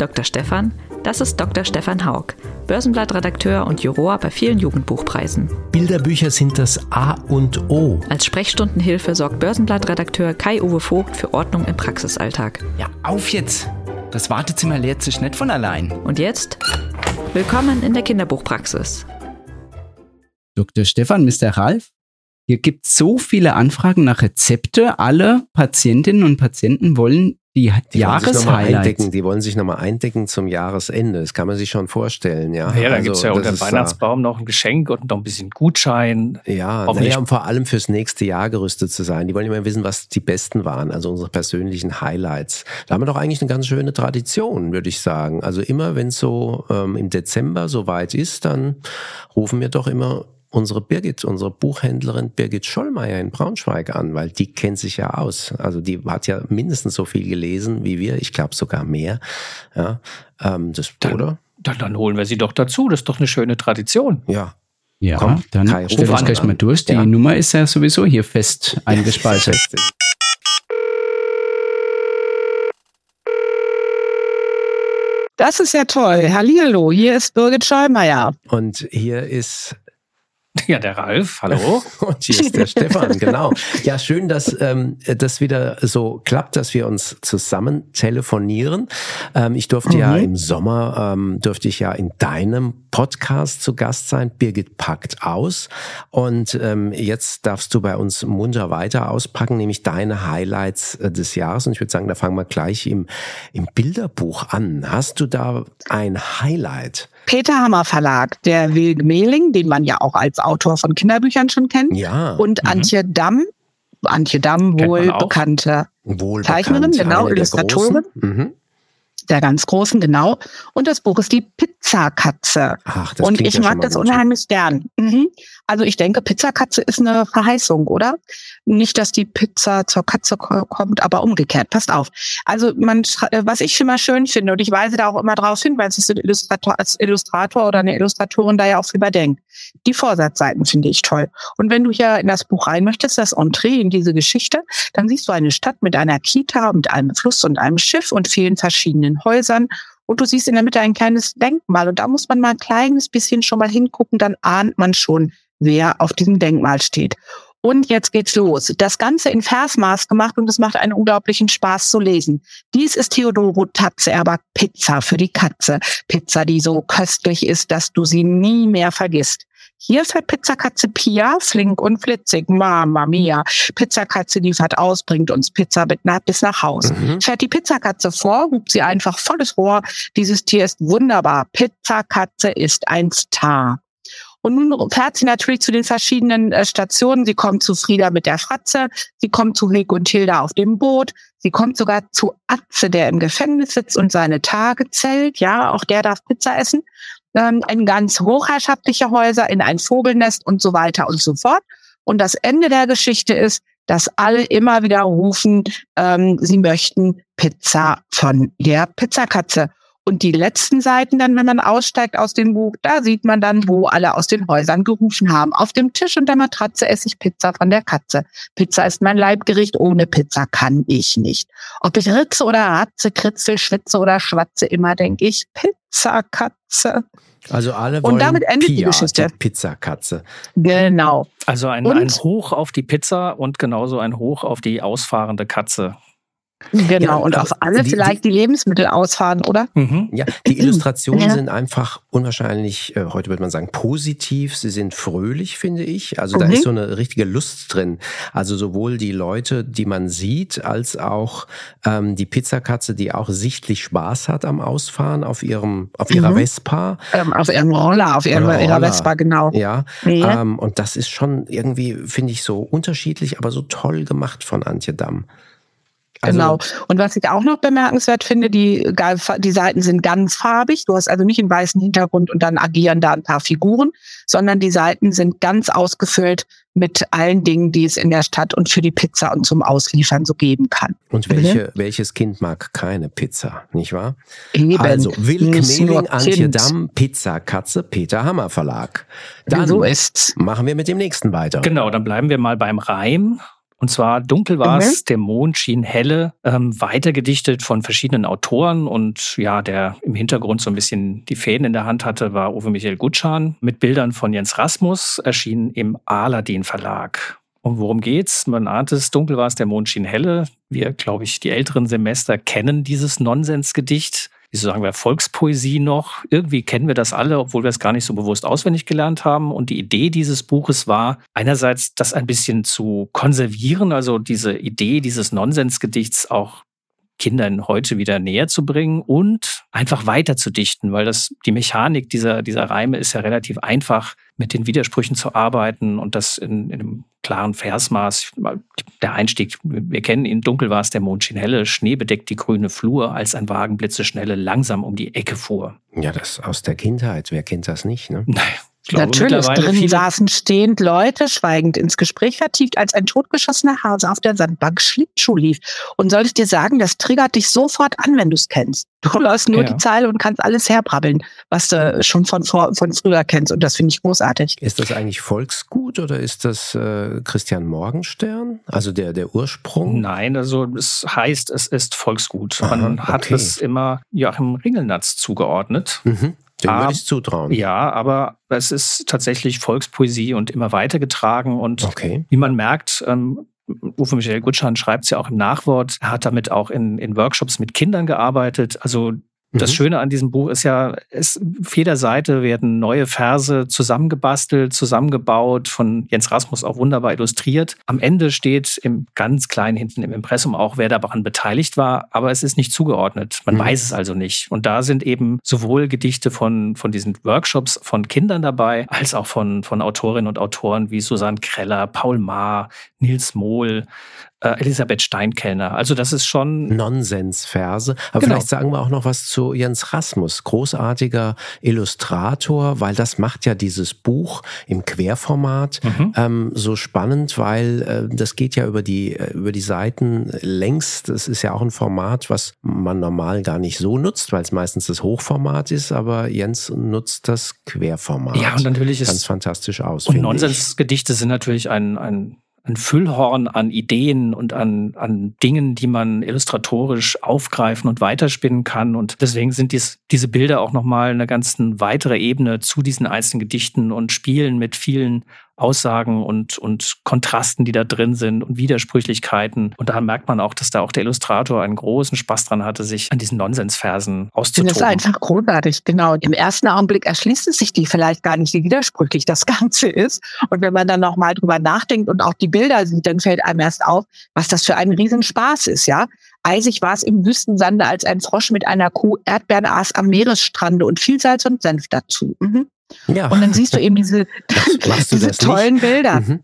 Dr. Stefan, das ist Dr. Stefan Haug, Börsenblattredakteur und Juror bei vielen Jugendbuchpreisen. Bilderbücher sind das A und O. Als Sprechstundenhilfe sorgt Börsenblattredakteur Kai-Uwe Vogt für Ordnung im Praxisalltag. Ja, auf jetzt! Das Wartezimmer leert sich nicht von allein. Und jetzt? Willkommen in der Kinderbuchpraxis. Dr. Stefan, Mr. Ralf, hier gibt es so viele Anfragen nach Rezepte. Alle Patientinnen und Patienten wollen die, Die Jahreshighlights. eindecken, die wollen sich nochmal eindecken zum Jahresende. Das kann man sich schon vorstellen, ja. Ja, da Also, gibt's ja das unter dem äh, Weihnachtsbaum noch ein Geschenk und noch ein bisschen Gutschein. Ja, naja, und vor allem fürs nächste Jahr gerüstet zu sein. Die wollen immer wissen, was die besten waren, also unsere persönlichen Highlights. Da haben wir doch eigentlich eine ganz schöne Tradition, würde ich sagen. Also immer, wenn es so ähm, im Dezember soweit ist, dann rufen wir doch immer unsere Birgit, unsere Buchhändlerin Birgit Schollmeier in Braunschweig an, weil die kennt sich ja aus. Also die hat ja mindestens so viel gelesen wie wir, ich glaube sogar mehr. Ja, ähm, das, Dann- oder? Dann, dann holen wir sie doch dazu. Das ist doch eine schöne Tradition. Ja, Ja, Komm, dann Kai, ruf stell an. uns gleich mal durch. Die Ja. Nummer ist ja sowieso hier fest eingespeichert. Das ist ja toll. Hallihallo, hier ist Birgit Schollmeier. Und hier ist Ja, der Ralf, hallo. Und hier ist der Stefan, genau. Ja, schön, dass ähm, das wieder so klappt, dass wir uns zusammen telefonieren. Ähm, ich durfte ja im Sommer, ähm, durfte ich ja in deinem Podcast zu Gast sein. Birgit packt aus. Und ähm, jetzt darfst du bei uns munter weiter auspacken, nämlich deine Highlights äh, des Jahres. Und ich würde sagen, da fangen wir gleich im, im Bilderbuch an. Hast du da ein Highlight? Peter Hammer Verlag, der Wilg Mehling, den man ja auch als Autor von Kinderbüchern schon kennt. Ja, Und Antje Damm, Antje Damm, wohl bekannte, Zeichnerin, genau, der Illustratorin. großen. Mhm. der ganz großen, genau. Und das Buch ist die Pizzakatze. Ach, das Und ich mag das unheimlich gern. Mhm. Also ich denke, Pizzakatze ist eine Verheißung, oder? Nicht, dass die Pizza zur Katze ko- kommt, aber umgekehrt. Passt auf. Also man, äh, was ich immer schön finde, und ich weise da auch immer drauf hin, weil es ist ein Illustrator, als Illustrator oder eine Illustratorin da ja auch viel überdenkt. Die Vorsatzseiten finde ich toll. Und wenn du hier in das Buch rein möchtest, das Entree in diese Geschichte, dann siehst du eine Stadt mit einer Kita, mit einem Fluss und einem Schiff und vielen verschiedenen Häusern. Und du siehst in der Mitte ein kleines Denkmal. Und da muss man mal ein kleines bisschen schon mal hingucken, dann ahnt man schon, wer auf diesem Denkmal steht. Und jetzt geht's los. Das Ganze in Versmaß gemacht und es macht einen unglaublichen Spaß zu lesen. Dies ist Theodoro Tatze, aber Pizza für die Katze. Pizza, die so köstlich ist, dass du sie nie mehr vergisst. Hier fährt Pizzakatze Pia, flink und flitzig, Mama mia. Pizzakatze liefert aus, bringt uns Pizza mit nach, bis nach Haus. Mhm. Fährt die Pizzakatze vor, hupt sie einfach volles Rohr. Dieses Tier ist wunderbar. Pizzakatze ist ein Star. Und nun fährt sie natürlich zu den verschiedenen äh, Stationen. Sie kommt zu Frieda mit der Fratze, sie kommt zu Rick und Hilda auf dem Boot, sie kommt sogar zu Atze, der im Gefängnis sitzt und seine Tage zählt. Ja, auch der darf Pizza essen. Ähm, ein ganz hochherrschaftliche Häuser in ein Vogelnest und so weiter und so fort. Und das Ende der Geschichte ist, dass alle immer wieder rufen, ähm, sie möchten Pizza von der Pizzakatze. Und die letzten Seiten dann, wenn man aussteigt aus dem Buch, da sieht man dann, wo alle aus den Häusern gerufen haben. Auf dem Tisch und der Matratze esse ich Pizza von der Katze. Pizza ist mein Leibgericht, ohne Pizza kann ich nicht. Ob ich ritze oder ratze, kritzel, schwitze oder schwatze, immer denke ich Pizza, Katze. Also alle Und wollen damit endet die Pia, Geschichte. Die Pizzakatze. Genau. Also ein, Und? ein Hoch auf die Pizza und genauso ein Hoch auf die ausfahrende Katze. Genau. Ja, und auf alle die- vielleicht die Lebensmittel ausfahren, oder? Mhm. Ja, die Illustrationen Ja. sind einfach unwahrscheinlich, äh, heute würde man sagen, positiv. Sie sind fröhlich, finde ich. Also da Mhm. ist so eine richtige Lust drin. Also sowohl die Leute, die man sieht, als auch ähm, die Pizzakatze, die auch sichtlich Spaß hat am Ausfahren auf ihrem, auf ihrer Mhm. Vespa. Ähm, auf ihrem Roller, auf ihrer, Oder ihrer Roller. Vespa, genau. Ja, Ja. ähm, und das ist schon irgendwie, finde ich, so unterschiedlich, aber so toll gemacht von Antje Damm. Also- genau. Und was ich auch noch bemerkenswert finde, die, die Seiten sind ganz farbig. Du hast also nicht einen weißen Hintergrund und dann agieren da ein paar Figuren, sondern die Seiten sind ganz ausgefüllt mit allen Dingen, die es in der Stadt und für die Pizza und zum Ausliefern so geben kann. Und Mhm. welche, welches Kind mag keine Pizza, nicht wahr? Eben. Also nur Mehling, Antje Kind. Damm, Pizza Katze, Peter Hammer Verlag. Dann so ist's. machen wir mit dem nächsten weiter. Genau, dann bleiben wir mal beim Reim. Und zwar dunkel war Mhm. es, der Mond schien helle, ähm, weitergedichtet von verschiedenen Autoren und ja, der im Hintergrund so ein bisschen die Fäden in der Hand hatte, war Uwe Michael Gutschan mit Bildern von Jens Rasmus, erschienen im Aladdin Verlag. Und worum geht's? Man ahnt es, dunkel war es, der Mond schien helle. Wir, glaube ich, die älteren Semester kennen dieses Nonsensgedicht. Wieso sagen wir Volkspoesie noch? Irgendwie kennen wir das alle, obwohl wir es gar nicht so bewusst auswendig gelernt haben. Und die Idee dieses Buches war, einerseits das ein bisschen zu konservieren, also diese Idee dieses Nonsensgedichts auch Kindern heute wieder näher zu bringen und einfach weiter zu dichten, weil das die Mechanik dieser, dieser Reime ist ja relativ einfach, mit den Widersprüchen zu arbeiten und das in, in einem klaren Versmaß. Der Einstieg, wir kennen ihn, dunkel war es, der Mond schien helle, Schnee bedeckt die grüne Flur, als ein Wagen blitzeschnelle langsam um die Ecke fuhr. Ja, das aus der Kindheit. Wer kennt das nicht? Ne? Naja, glaube, Natürlich, drin saßen stehend Leute, schweigend ins Gespräch vertieft, als ein totgeschossener Hase auf der Sandbank Schlittschuh lief. Und soll ich dir sagen, das triggert dich sofort an, wenn du es kennst. Du läufst nur Ja. die Zeile und kannst alles herbrabbeln, was du schon von, vor, von früher kennst. Und das finde ich großartig. Ist das eigentlich Volksgut oder ist das äh, Christian Morgenstern? Also der, der Ursprung? Nein, also es heißt, es ist Volksgut. Aha, Man hat okay. es immer Joachim Ringelnatz zugeordnet. Mhm. Dem würde ich zutrauen. Ja, aber es ist tatsächlich Volkspoesie und immer weitergetragen. Und Okay. wie man merkt, ähm, Uwe Michael Gutschan schreibt es ja auch im Nachwort, er hat damit auch in, in Workshops mit Kindern gearbeitet. Also das Mhm. Schöne an diesem Buch ist ja, es, auf jeder Seite werden neue Verse zusammengebastelt, zusammengebaut, von Jens Rasmus auch wunderbar illustriert. Am Ende steht im ganz kleinen hinten im Impressum auch, wer daran beteiligt war, aber es ist nicht zugeordnet. Man Mhm. weiß es also nicht. Und da sind eben sowohl Gedichte von, von diesen Workshops von Kindern dabei, als auch von, von Autorinnen und Autoren wie Susanne Kreller, Paul Maar, Nils Mohl, äh, Elisabeth Steinkellner. Also das ist schon Nonsensverse. Aber Genau. vielleicht sagen wir auch noch was zu Jens Rasmus, großartiger Illustrator, weil das macht ja dieses Buch im Querformat Mhm. ähm, so spannend, weil äh, das geht ja über die äh, über die Seiten längs. Das ist ja auch ein Format, was man normal gar nicht so nutzt, weil es meistens das Hochformat ist. Aber Jens nutzt das Querformat. Ja, und natürlich ist- ganz fantastisch aus. Und. Nonsensgedichte sind natürlich ein, ein, ein Füllhorn an Ideen und an, an Dingen, die man illustratorisch aufgreifen und weiterspinnen kann. Und deswegen sind dies, diese Bilder auch nochmal eine ganz weitere Ebene zu diesen einzelnen Gedichten und spielen mit vielen Aussagen und, und Kontrasten, die da drin sind und Widersprüchlichkeiten. Und da merkt man auch, dass da auch der Illustrator einen großen Spaß dran hatte, sich an diesen Nonsensversen Ich finde es auszutoben. einfach großartig, genau. Im ersten Augenblick erschließt es sich die vielleicht gar nicht, wie widersprüchlich das Ganze ist. Und wenn man dann nochmal drüber nachdenkt und auch die Bilder sieht, dann fällt einem erst auf, was das für ein Riesenspaß ist, ja. Eisig war es im Wüstensande, als ein Frosch mit einer Kuh Erdbeeren aß am Meeresstrande und viel Salz und Senf dazu. Mhm. Ja. Und dann siehst du eben diese, diese das nicht? tollen Bilder. Mhm.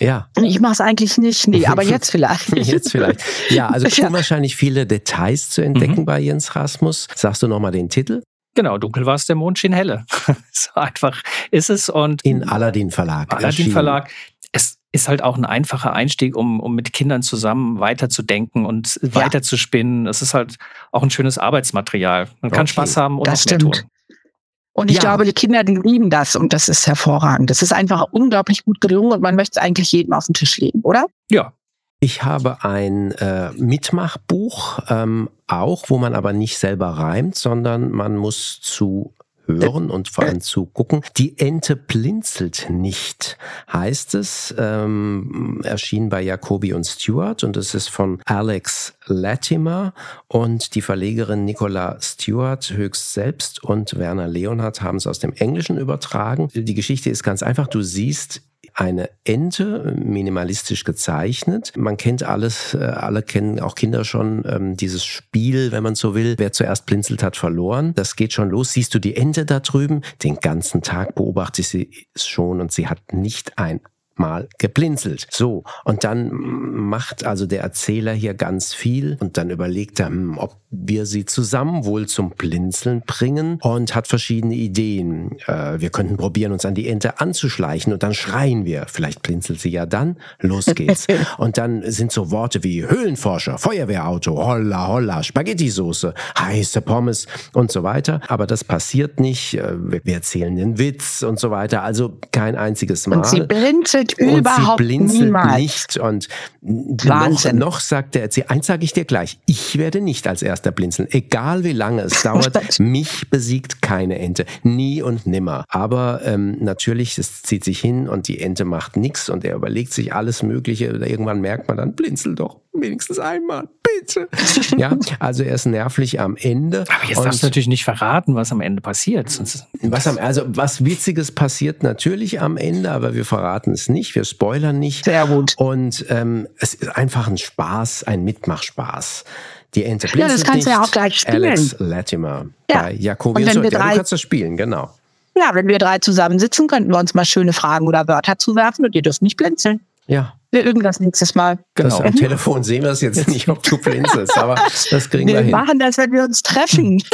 Ja. Ich mache es eigentlich nicht, nee, aber jetzt vielleicht. Jetzt vielleicht. Ja, also es Ja. sind wahrscheinlich viele Details zu entdecken Mhm. bei Jens Rasmus. Sagst du nochmal den Titel? Genau, dunkel war es, der Mond schien helle. so einfach ist es. Und In Aladdin Verlag. Aladdin erschienen. Verlag. Es ist halt auch ein einfacher Einstieg, um, um mit Kindern zusammen weiterzudenken und Ja. weiterzuspinnen. Es ist halt auch ein schönes Arbeitsmaterial. Man kann Okay. Spaß haben und Das mehr stimmt. tun. Und ich Ja. glaube, die Kinder, die lieben das und das ist hervorragend. Das ist einfach unglaublich gut gelungen und man möchte es eigentlich jedem auf den Tisch legen, oder? Ja, Ich habe ein äh, Mitmachbuch, ähm, auch, wo man aber nicht selber reimt, sondern man muss zu hören und vor allem zu gucken. Die Ente blinzelt nicht, heißt es, ähm, erschien bei Jacobi und Stewart und es ist von Alex Latimer und die Verlegerin Nicola Stewart höchst selbst und Werner Leonhardt haben es aus dem Englischen übertragen. Die Geschichte ist ganz einfach. Du siehst eine Ente, minimalistisch gezeichnet. Man kennt alles, äh, alle kennen auch Kinder schon ähm, dieses Spiel, wenn man so will. Wer zuerst blinzelt, hat verloren. Das geht schon los. Siehst du die Ente da drüben? Den ganzen Tag beobachte ich sie schon und sie hat nicht ein mal geblinzelt. So, und dann macht also der Erzähler hier ganz viel und dann überlegt er, hm, ob wir sie zusammen wohl zum Blinzeln bringen und hat verschiedene Ideen. Äh, wir könnten probieren, uns an die Ente anzuschleichen und dann schreien wir. Vielleicht blinzelt sie ja dann. Los geht's. und dann sind so Worte wie Höhlenforscher, Feuerwehrauto, holla holla, Spaghetti-Soße, heiße Pommes und so weiter. Aber das passiert nicht. Äh, wir erzählen den Witz und so weiter. Also kein einziges Mal. Und sie blinzelt überhaupt und sie blinzelt niemals. nicht. Und noch, Wahnsinn. noch sagt der Erzähler, eins sage ich dir gleich, ich werde nicht als erster blinzeln. Egal wie lange es dauert, mich besiegt keine Ente. Nie und nimmer. Aber ähm, natürlich, es zieht sich hin und die Ente macht nichts und er überlegt sich alles Mögliche. Irgendwann merkt man dann, blinzel doch wenigstens einmal, bitte. ja, also er ist nervlich am Ende. Aber jetzt darfst du natürlich nicht verraten, was am Ende passiert. Sonst was am, also was Witziges passiert natürlich am Ende, aber wir verraten es nicht, wir spoilern nicht. Sehr gut. Und ähm, es ist einfach ein Spaß, ein Mitmachspaß. Die Ente Ja, blinzelt das kannst du ja auch gleich spielen. Alex Latimer Ja. bei Jacobi Und wenn so. wir Ja, drei- du kannst das spielen, genau. Ja, wenn wir drei zusammensitzen, könnten wir uns mal schöne Fragen oder Wörter zuwerfen und ihr dürft nicht blinzeln. Ja, Wir üben das nächstes Mal. das genau. am Telefon sehen wir es jetzt nicht, ob du blinzelst, aber das kriegen wir Wir hin. machen das, wenn wir uns treffen.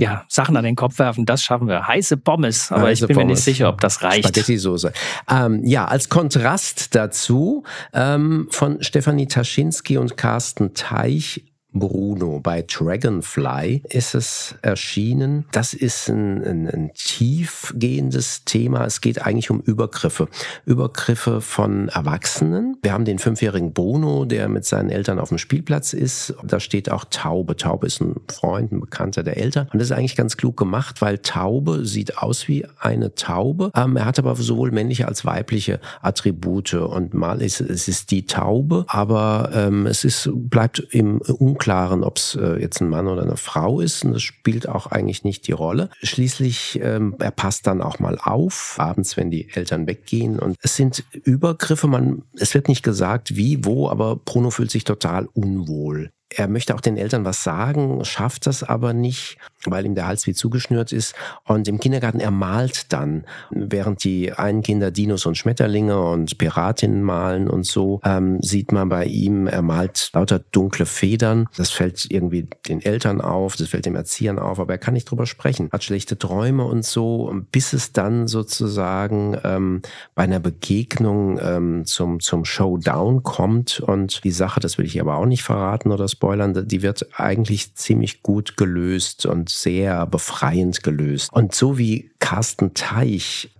Ja, Sachen an den Kopf werfen, das schaffen wir. Heiße Pommes, aber Heiße ich bin mir Pommes. nicht sicher, ob das reicht. Spaghetti-Soße. Ähm, ja, als Kontrast dazu ähm, von Stefanie Taschinski und Carsten Teich. Bruno bei Dragonfly ist es erschienen. Das ist ein, ein, ein tiefgehendes Thema. Es geht eigentlich um Übergriffe. Übergriffe von Erwachsenen. Wir haben den fünfjährigen Bruno, der mit seinen Eltern auf dem Spielplatz ist. Da steht auch Taube. Taube ist ein Freund, ein Bekannter der Eltern. Und das ist eigentlich ganz klug gemacht, weil Taube sieht aus wie eine Taube. Ähm, er hat aber sowohl männliche als weibliche Attribute. Und mal ist es ist die Taube, aber ähm, es ist, bleibt im Unklaren, ob es äh, jetzt ein Mann oder eine Frau ist. Und das spielt auch eigentlich nicht die Rolle. Schließlich, ähm, er passt dann auch mal auf, abends, wenn die Eltern weggehen. Und es sind Übergriffe, man, es wird nicht gesagt, wie, wo, aber Bruno fühlt sich total unwohl. Er möchte auch den Eltern was sagen, schafft das aber nicht, weil ihm der Hals wie zugeschnürt ist. Und im Kindergarten, er malt dann, während die einen Kinder Dinos und Schmetterlinge und Piratinnen malen und so, ähm, sieht man bei ihm, er malt lauter dunkle Federn. Das fällt irgendwie den Eltern auf, das fällt dem Erziehern auf, aber er kann nicht drüber sprechen, hat schlechte Träume und so, bis es dann sozusagen ähm, bei einer Begegnung ähm, zum, zum Showdown kommt und die Sache, das will ich aber auch nicht verraten oder spoilern, die wird eigentlich ziemlich gut gelöst und sehr befreiend gelöst. Und so wie Carsten Teich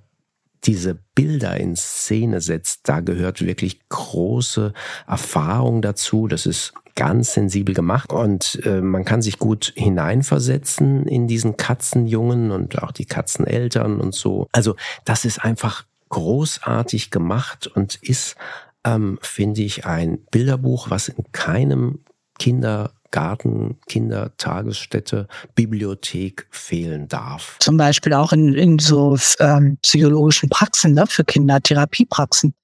diese Bilder in Szene setzt, da gehört wirklich große Erfahrung dazu. Das ist ganz sensibel gemacht und äh, man kann sich gut hineinversetzen in diesen Katzenjungen und auch die Katzeneltern und so. Also das ist einfach großartig gemacht und ist, ähm, finde ich, ein Bilderbuch, was in keinem Kindergarten, Kindertagesstätte, Bibliothek fehlen darf. Zum Beispiel auch in, in so ähm, psychologischen Praxen, ne, für Kinder, Therapiepraxen.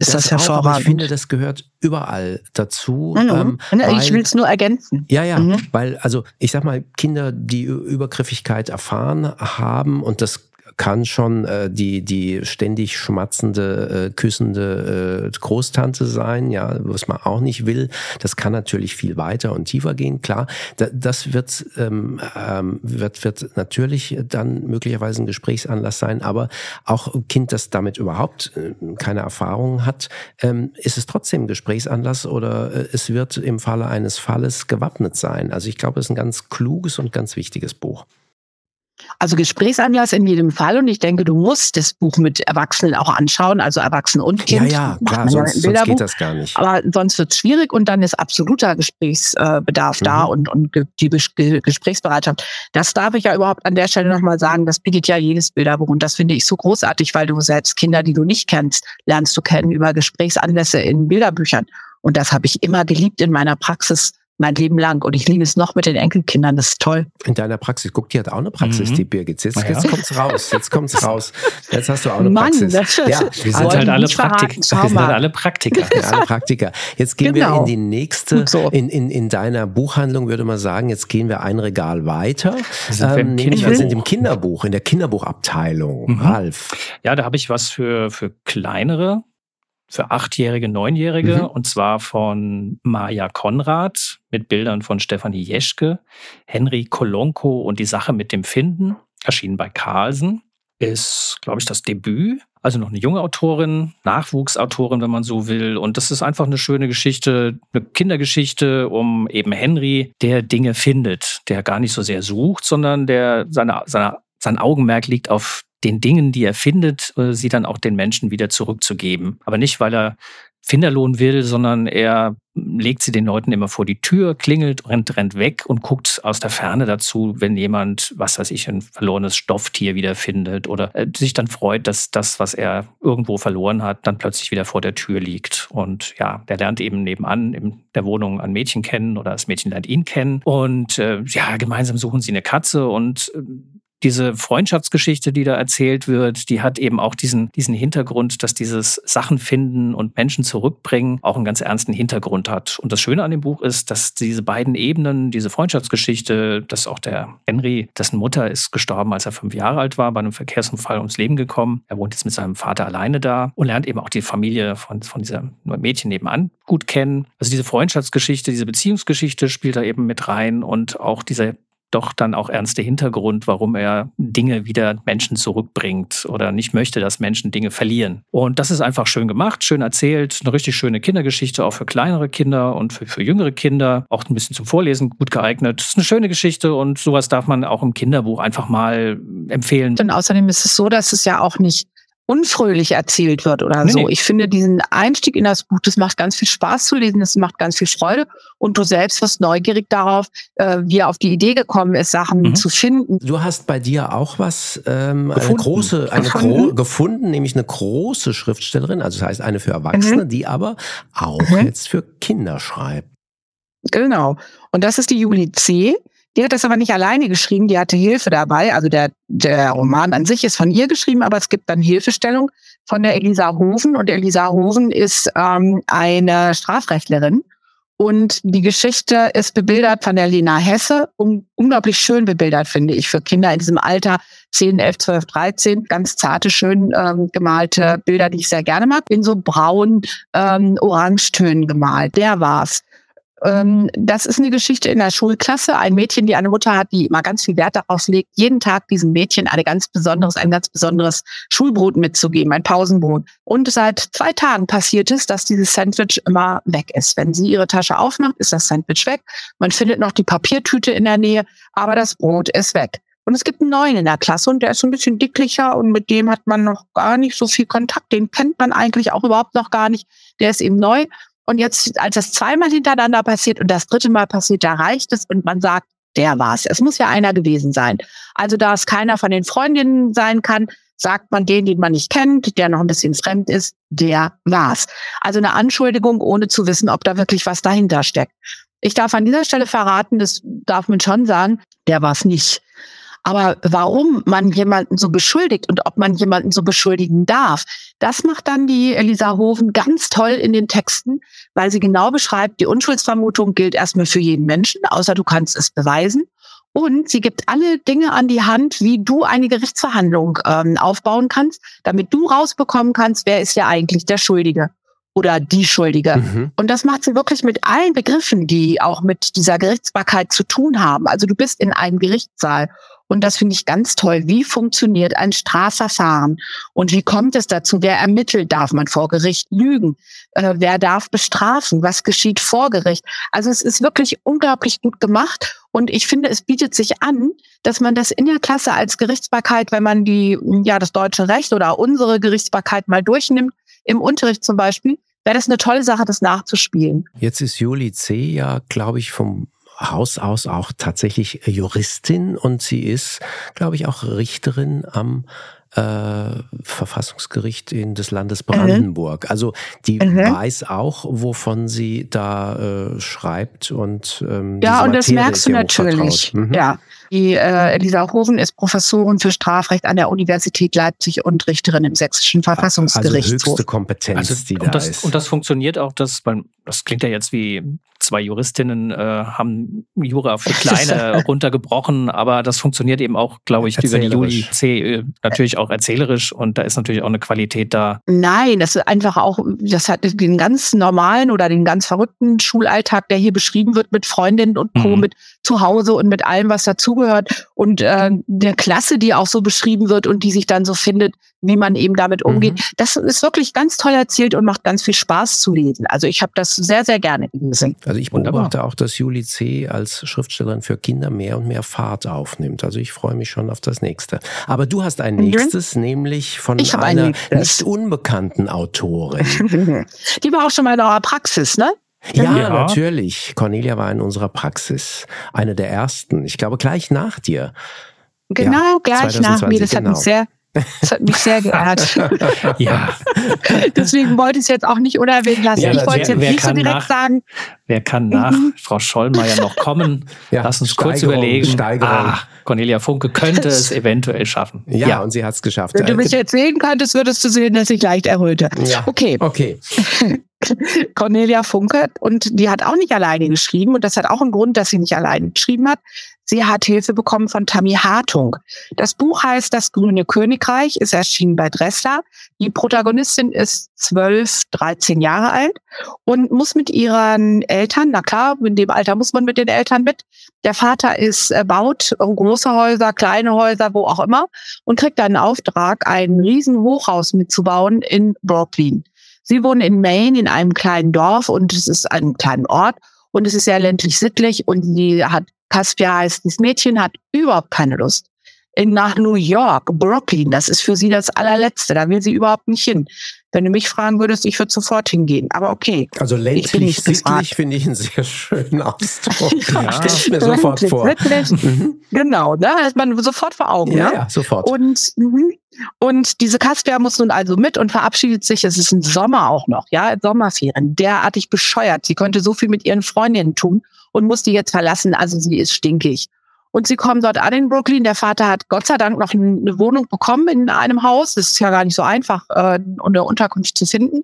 Ist das, auch, aber hervorragend. ich finde, das gehört überall dazu. Mhm. ähm, ich weil- will es nur ergänzen. Ja, ja, Mhm. weil, also ich sag mal, Kinder, die Übergriffigkeit erfahren haben und das kann schon äh, die, die ständig schmatzende, äh, küssende äh, Großtante sein, ja, was man auch nicht will. Das kann natürlich viel weiter und tiefer gehen, klar. Da, das wird, ähm, ähm, wird, wird natürlich dann möglicherweise ein Gesprächsanlass sein, aber auch ein Kind, das damit überhaupt äh, keine Erfahrung hat, ähm, ist es trotzdem ein Gesprächsanlass oder äh, es wird im Falle eines Falles gewappnet sein. Also ich glaube, es ist ein ganz kluges und ganz wichtiges Buch. Also Gesprächsanlass in jedem Fall und ich denke, du musst das Buch mit Erwachsenen auch anschauen, also Erwachsene und Kind. ja, ja, klar, sonst, sonst geht das gar nicht. Aber sonst wird es schwierig und dann ist absoluter Gesprächsbedarf da Mhm. und, und ge- die Gesprächsbereitschaft. Das darf ich ja überhaupt an der Stelle nochmal sagen, das bietet ja jedes Bilderbuch und das finde ich so großartig, weil du selbst Kinder, die du nicht kennst, lernst du kennen über Gesprächsanlässe in Bilderbüchern. Und das habe ich immer geliebt in meiner Praxis mein Leben lang und ich liebe es noch mit den Enkelkindern, das ist toll. In deiner Praxis, guck, die hat auch eine Praxis, Mhm. die Birgit. Jetzt, Ja. jetzt kommt's raus, jetzt kommt's raus. Jetzt hast du auch eine Mann, Praxis. das- ja, Wir Wollen sind halt alle Praktiker. Wir sind halt alle Praktiker. Ja, alle Praktiker. Jetzt gehen wir Genau. in die nächste, so. in, in, in deiner Buchhandlung würde man sagen, jetzt gehen wir ein Regal weiter. Sind wir im Ähm, nämlich wir Kinderbuch. sind im Kinderbuch, in der Kinderbuchabteilung. Mhm. Ralf. Ja, da habe ich was für, für kleinere für Achtjährige, Neunjährige, Mhm. und zwar von Maja Konrad mit Bildern von Stefanie Jeschke, Henry Kolonko und die Sache mit dem Finden, erschienen bei Carlsen, ist, glaube ich, das Debüt. Also noch eine junge Autorin, Nachwuchsautorin, wenn man so will. Und das ist einfach eine schöne Geschichte, eine Kindergeschichte um eben Henry, der Dinge findet, der gar nicht so sehr sucht, sondern der seine, seine, sein Augenmerk liegt auf den Dingen, die er findet, äh, sie dann auch den Menschen wieder zurückzugeben. Aber nicht, weil er Finderlohn will, sondern er legt sie den Leuten immer vor die Tür, klingelt, rennt, rennt weg und guckt aus der Ferne dazu, wenn jemand, was weiß ich, ein verlorenes Stofftier wiederfindet oder äh, sich dann freut, dass das, was er irgendwo verloren hat, dann plötzlich wieder vor der Tür liegt. Und ja, der lernt eben nebenan in der Wohnung ein Mädchen kennen oder das Mädchen lernt ihn kennen. Und äh, ja, gemeinsam suchen sie eine Katze und äh, diese Freundschaftsgeschichte, die da erzählt wird, die hat eben auch diesen, diesen Hintergrund, dass dieses Sachen finden und Menschen zurückbringen auch einen ganz ernsten Hintergrund hat. Und das Schöne an dem Buch ist, dass diese beiden Ebenen, diese Freundschaftsgeschichte, dass auch der Henry, dessen Mutter ist gestorben, als er fünf Jahre alt war, bei einem Verkehrsunfall ums Leben gekommen. Er wohnt jetzt mit seinem Vater alleine da und lernt eben auch die Familie von, von dieser Mädchen nebenan gut kennen. Also diese Freundschaftsgeschichte, diese Beziehungsgeschichte spielt da eben mit rein und auch dieser doch dann auch ernste Hintergrund, warum er Dinge wieder Menschen zurückbringt oder nicht möchte, dass Menschen Dinge verlieren. Und das ist einfach schön gemacht, schön erzählt, eine richtig schöne Kindergeschichte, auch für kleinere Kinder und für, für jüngere Kinder, auch ein bisschen zum Vorlesen gut geeignet. Das ist eine schöne Geschichte und sowas darf man auch im Kinderbuch einfach mal empfehlen. Und außerdem ist es so, dass es ja auch nicht unfröhlich erzählt wird oder Nee, so. nee. Ich finde diesen Einstieg in das Buch, das macht ganz viel Spaß zu lesen, das macht ganz viel Freude und du selbst wirst neugierig darauf, äh, wie er auf die Idee gekommen ist, Sachen Mhm. zu finden. Du hast bei dir auch was, ähm, eine Gefunden. große, eine Gefunden. gro gefunden, nämlich eine große Schriftstellerin, also das heißt eine für Erwachsene, die aber auch Mhm. jetzt für Kinder schreibt. Genau. Und das ist die Julie C. Die hat das aber nicht alleine geschrieben, die hatte Hilfe dabei. Also der, der Roman an sich ist von ihr geschrieben, aber es gibt dann Hilfestellung von der Elisa Hoven. Und Elisa Hoven ist ähm, eine Strafrechtlerin. Und die Geschichte ist bebildert von der Lena Hesse, um, unglaublich schön bebildert, finde ich, für Kinder in diesem Alter 10, 11, 12, 13. Ganz zarte, schön ähm, gemalte Bilder, die ich sehr gerne mag, in so braun, ähm, Orangetönen gemalt. Der war's. Ähm, das ist eine Geschichte in der Schulklasse. Ein Mädchen, die eine Mutter hat, die immer ganz viel Wert darauf legt, jeden Tag diesem Mädchen eine ganz besonderes, ein ganz besonderes Schulbrot mitzugeben, ein Pausenbrot. Und seit zwei Tagen passiert es, dass dieses Sandwich immer weg ist. Wenn sie ihre Tasche aufmacht, ist das Sandwich weg. Man findet noch die Papiertüte in der Nähe, aber das Brot ist weg. Und es gibt einen neuen in der Klasse und der ist so ein bisschen dicklicher und mit dem hat man noch gar nicht so viel Kontakt. Den kennt man eigentlich auch überhaupt noch gar nicht. Der ist eben neu. Und jetzt, als das zweimal hintereinander passiert und das dritte Mal passiert, da reicht es und man sagt, der war's. Es muss ja einer gewesen sein. Also da es keiner von den Freundinnen sein kann, sagt man den, den man nicht kennt, der noch ein bisschen fremd ist, der war's. Also eine Anschuldigung, ohne zu wissen, ob da wirklich was dahinter steckt. Ich darf an dieser Stelle verraten, das darf man schon sagen, der war's nicht. Aber warum man jemanden so beschuldigt und ob man jemanden so beschuldigen darf, das macht dann die Elisa Hoven ganz toll in den Texten, weil sie genau beschreibt, die Unschuldsvermutung gilt erstmal für jeden Menschen, außer du kannst es beweisen. Und sie gibt alle Dinge an die Hand, wie du eine Gerichtsverhandlung ähm, aufbauen kannst, damit du rausbekommen kannst, wer ist ja eigentlich der Schuldige oder die Schuldige. Mhm. Und das macht sie wirklich mit allen Begriffen, die auch mit dieser Gerichtsbarkeit zu tun haben. Also du bist in einem Gerichtssaal. Und das finde ich ganz toll. Wie funktioniert ein Strafverfahren? Und wie kommt es dazu? Wer ermittelt? Darf man vor Gericht lügen? Äh, wer darf bestrafen? Was geschieht vor Gericht? Also es ist wirklich unglaublich gut gemacht. Und ich finde, es bietet sich an, dass man das in der Klasse als Gerichtsbarkeit, wenn man die, ja, das deutsche Recht oder unsere Gerichtsbarkeit mal durchnimmt, im Unterricht zum Beispiel, wäre das eine tolle Sache, das nachzuspielen. Jetzt ist Julie C. ja, glaube ich, vom Haus aus auch tatsächlich Juristin und sie ist, glaube ich, auch Richterin am äh, Verfassungsgericht in des Landes Brandenburg. Also die Mhm. weiß auch, wovon sie da äh, schreibt und ähm, Ja, und das Materie merkst du natürlich. Mhm. Ja. Die äh, Elisa Hoven ist Professorin für Strafrecht an der Universität Leipzig und Richterin im sächsischen Also Verfassungsgerichtshof. höchste Kompetenz, Also, die da und, das, ist. und das funktioniert auch, dass beim das klingt ja jetzt wie zwei Juristinnen äh, haben Jura für Kleine runtergebrochen, aber das funktioniert eben auch, glaube ich, über die Juli C äh, natürlich auch erzählerisch und da ist natürlich auch eine Qualität da. Nein, das ist einfach auch, das hat den ganz normalen oder den ganz verrückten Schulalltag, der hier beschrieben wird mit Freundinnen und Co., mhm. mit zu Hause und mit allem, was dazugehört und äh, der Klasse, die auch so beschrieben wird und die sich dann so findet, wie man eben damit umgeht. Mhm. Das ist wirklich ganz toll erzählt und macht ganz viel Spaß zu lesen. Also ich habe das sehr, sehr gerne gelesen. Also ich beobachte auch, dass Julie C. als Schriftstellerin für Kinder mehr und mehr Fahrt aufnimmt. Also ich freue mich schon auf das nächste. Aber du hast ein mhm. nächstes, mhm. nämlich von einer ein nicht unbekannten Autorin. Die war auch schon mal in eurer Praxis, ne? Ja, ja, natürlich. Cornelia war in unserer Praxis eine der ersten. Ich glaube, gleich nach dir. Genau, ja, gleich nach mir. Das genau. hat mich sehr, das hat mich sehr geehrt. ja. Deswegen wollte ich es jetzt auch nicht unerwähnt lassen. Ja, ich wollte es jetzt nicht so direkt nach, sagen. Wer kann nach mhm. Frau Schollmeier noch kommen? Ja, Lass uns Steigerung, kurz überlegen. Steigerung. Ah, Cornelia Funke könnte es eventuell schaffen. Ja, ja. und sie hat es geschafft. Wenn du mich jetzt sehen könntest, würdest du sehen, dass ich leicht erröte. Ja. Okay. Okay. Cornelia Funke und die hat auch nicht alleine geschrieben und das hat auch einen Grund, dass sie nicht alleine geschrieben hat. Sie hat Hilfe bekommen von Tammy Hartung. Das Buch heißt Das Grüne Königreich, ist erschienen bei Dressler. Die Protagonistin ist zwölf, dreizehn Jahre alt und muss mit ihren Eltern, na klar, in dem Alter muss man mit den Eltern mit. Der Vater ist, äh, baut große Häuser, kleine Häuser, wo auch immer und kriegt einen Auftrag, ein riesen Hochhaus mitzubauen in Brooklyn. Sie wohnen in Maine in einem kleinen Dorf und es ist ein kleiner Ort und es ist sehr ländlich sittlich und sie hat Caspia heißt, das Mädchen hat überhaupt keine Lust. Nach New York, Brooklyn, das ist für sie das allerletzte. Da will sie überhaupt nicht hin. Wenn du mich fragen würdest, ich würde sofort hingehen. Aber okay. Also ländlich sittlich finde ich einen sehr schönen Ausdruck. ja, ja. Stell ich mir sofort vor. Mhm. Genau, da ne? hat man sofort vor Augen. Ja, ne? ja sofort. Und, mhm. und diese Caspia muss nun also mit und verabschiedet sich. Es ist ein Sommer auch noch, ja, Sommerferien. Derartig bescheuert. Sie könnte so viel mit ihren Freundinnen tun und muss die jetzt verlassen. Also sie ist stinkig. Und sie kommen dort an in Brooklyn. Der Vater hat Gott sei Dank noch eine Wohnung bekommen in einem Haus. Das ist ja gar nicht so einfach, äh, eine Unterkunft zu finden.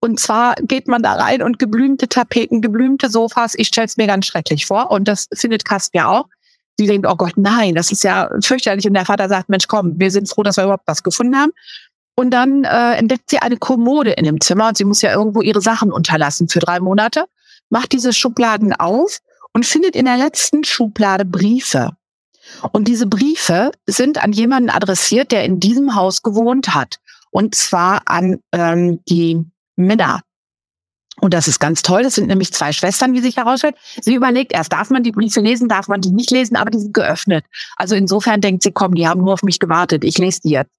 Und zwar geht man da rein und geblümte Tapeten, geblümte Sofas. Ich stelle es mir ganz schrecklich vor. Und das findet Kaspia auch. Sie denkt, oh Gott, nein, das ist ja fürchterlich. Und der Vater sagt, Mensch, komm, wir sind froh, dass wir überhaupt was gefunden haben. Und dann äh, entdeckt sie eine Kommode in dem Zimmer und sie muss ja irgendwo ihre Sachen unterlassen für drei Monate, macht diese Schubladen auf und findet in der letzten Schublade Briefe. Und diese Briefe sind an jemanden adressiert, der in diesem Haus gewohnt hat. Und zwar an ähm, die Männer. Und das ist ganz toll. Das sind nämlich zwei Schwestern, wie sich herausstellt. Sie überlegt erst, darf man die Briefe lesen, darf man die nicht lesen, aber die sind geöffnet. Also insofern denkt sie, komm, die haben nur auf mich gewartet. Ich lese die jetzt.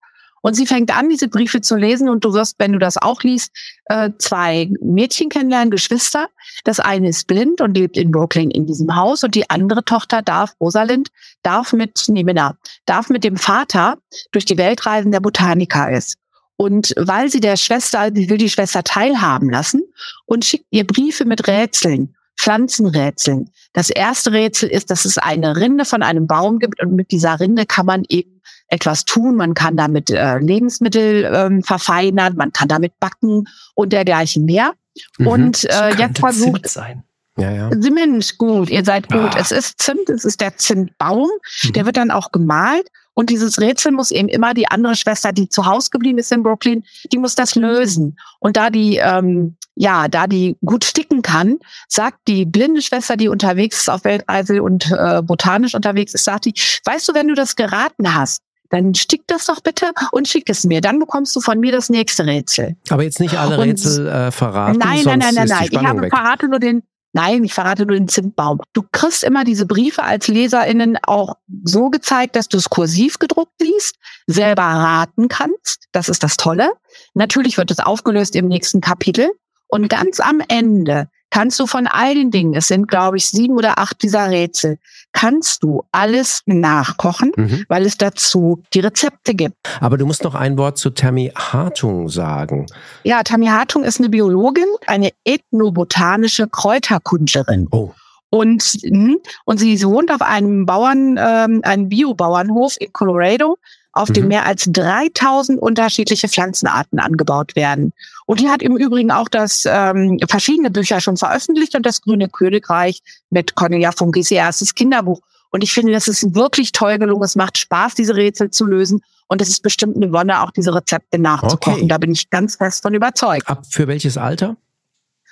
Und sie fängt an, diese Briefe zu lesen und du wirst, wenn du das auch liest, äh, zwei Mädchen kennenlernen, Geschwister. Das eine ist blind und lebt in Brooklyn in diesem Haus und die andere Tochter darf, Rosalind, darf mit, nee, Minna, darf mit dem Vater durch die Welt reisen, der Botaniker ist. Und weil sie der Schwester, sie will die Schwester teilhaben lassen und schickt ihr Briefe mit Rätseln. Pflanzenrätseln. Das erste Rätsel ist, dass es eine Rinde von einem Baum gibt und mit dieser Rinde kann man eben etwas tun. Man kann damit äh, Lebensmittel ähm, verfeinern, man kann damit backen und dergleichen mehr. Mhm. Und äh, jetzt versucht sein. Ja, ja. Mensch, gut, ihr seid gut. Ah. Es ist Zimt, es ist der Zimtbaum, mhm. der wird dann auch gemalt. Und dieses Rätsel muss eben immer die andere Schwester, die zu Hause geblieben ist in Brooklyn, die muss das lösen. Und da die, ähm, ja, da die gut sticken kann, sagt die blinde Schwester, die unterwegs ist auf Weltreise und äh, botanisch unterwegs ist, sagt die, weißt du, wenn du das geraten hast, dann stick das doch bitte und schick es mir. Dann bekommst du von mir das nächste Rätsel. Aber jetzt nicht alle und Rätsel äh, verraten. Nein, nein, nein, nein, nein. Ich habe weg. verrate nur den, nein, ich verrate nur den Zimtbaum. Du kriegst immer diese Briefe als LeserInnen auch so gezeigt, dass du es kursiv gedruckt liest, selber raten kannst. Das ist das Tolle. Natürlich wird es aufgelöst im nächsten Kapitel. Und ganz am Ende kannst du von all den Dingen, es sind, glaube ich, sieben oder acht dieser Rätsel, kannst du alles nachkochen, mhm. weil es dazu die Rezepte gibt. Aber du musst noch ein Wort zu Tammy Hartung sagen. Ja, Tammy Hartung ist eine Biologin, eine ethnobotanische Kräuterkundlerin. Oh. Und, hm, und sie, sie wohnt auf einem Bauern, ähm, einem Biobauernhof in Colorado auf dem mehr als 3000 unterschiedliche Pflanzenarten angebaut werden. Und die hat im Übrigen auch das ähm, verschiedene Bücher schon veröffentlicht und das Grüne Königreich mit Cornelia Funkis erstes Kinderbuch. Und ich finde, das ist wirklich toll gelungen. Es macht Spaß, diese Rätsel zu lösen. Und es ist bestimmt eine Wonne, auch diese Rezepte nachzukochen. Okay. Da bin ich ganz fest von überzeugt. Ab für welches Alter?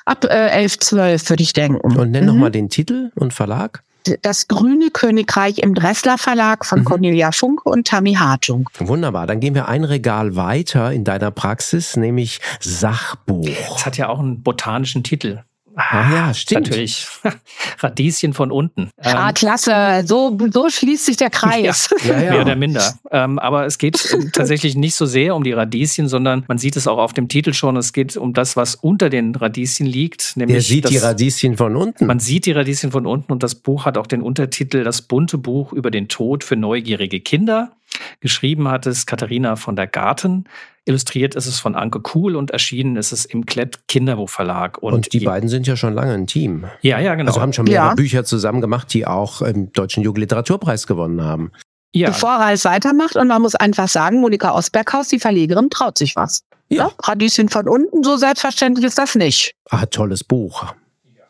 Ab äh, 11, 12 würde ich denken. Und nenn mhm. nochmal den Titel und Verlag. Das Grüne Königreich im Dressler Verlag von mhm. Cornelia Funke und Tammy Hartung. Wunderbar. Dann gehen wir ein Regal weiter in deiner Praxis, nämlich Sachbuch. Das hat ja auch einen botanischen Titel. Ah ja, stimmt. Natürlich. Radieschen von unten. Ah, ähm, klasse. So, so schließt sich der Kreis. Ja, ja, ja. Mehr oder minder. Ähm, aber es geht tatsächlich nicht so sehr um die Radieschen, sondern man sieht es auch auf dem Titel schon. Es geht um das, was unter den Radieschen liegt. Nämlich Der sieht das, die Radieschen von unten. Man sieht die Radieschen von unten und das Buch hat auch den Untertitel Das bunte Buch über den Tod für neugierige Kinder. Geschrieben hat es Katharina von der Garten. Illustriert ist es von Anke Kuhl und erschienen ist es im Klett Kinderbuchverlag. Und, und die, die, beiden sind ja schon lange ein Team. Ja, ja, genau. Also haben schon mehrere ja. Bücher zusammen gemacht, die auch im Deutschen Jugendliteraturpreis gewonnen haben. Ja. Bevor Ralf weitermacht, und man muss einfach sagen, Monika Osberghaus, die Verlegerin, traut sich was. Ja. ja Radieschen von unten, so selbstverständlich ist das nicht. Ah, tolles Buch.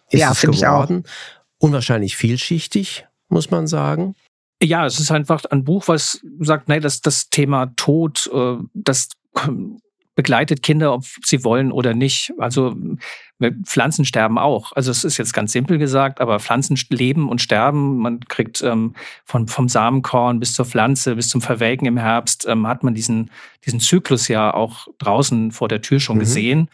Ist ja, finde ich auch. Unwahrscheinlich vielschichtig, muss man sagen. Ja, es ist einfach ein Buch, was sagt, nee, das, das Thema Tod, äh, das begleitet Kinder, ob sie wollen oder nicht. Also Pflanzen sterben auch. Also es ist jetzt ganz simpel gesagt, aber Pflanzen leben und sterben. Man kriegt ähm, von, vom Samenkorn bis zur Pflanze, bis zum Verwelken im Herbst, ähm, hat man diesen, diesen Zyklus ja auch draußen vor der Tür schon mhm. gesehen.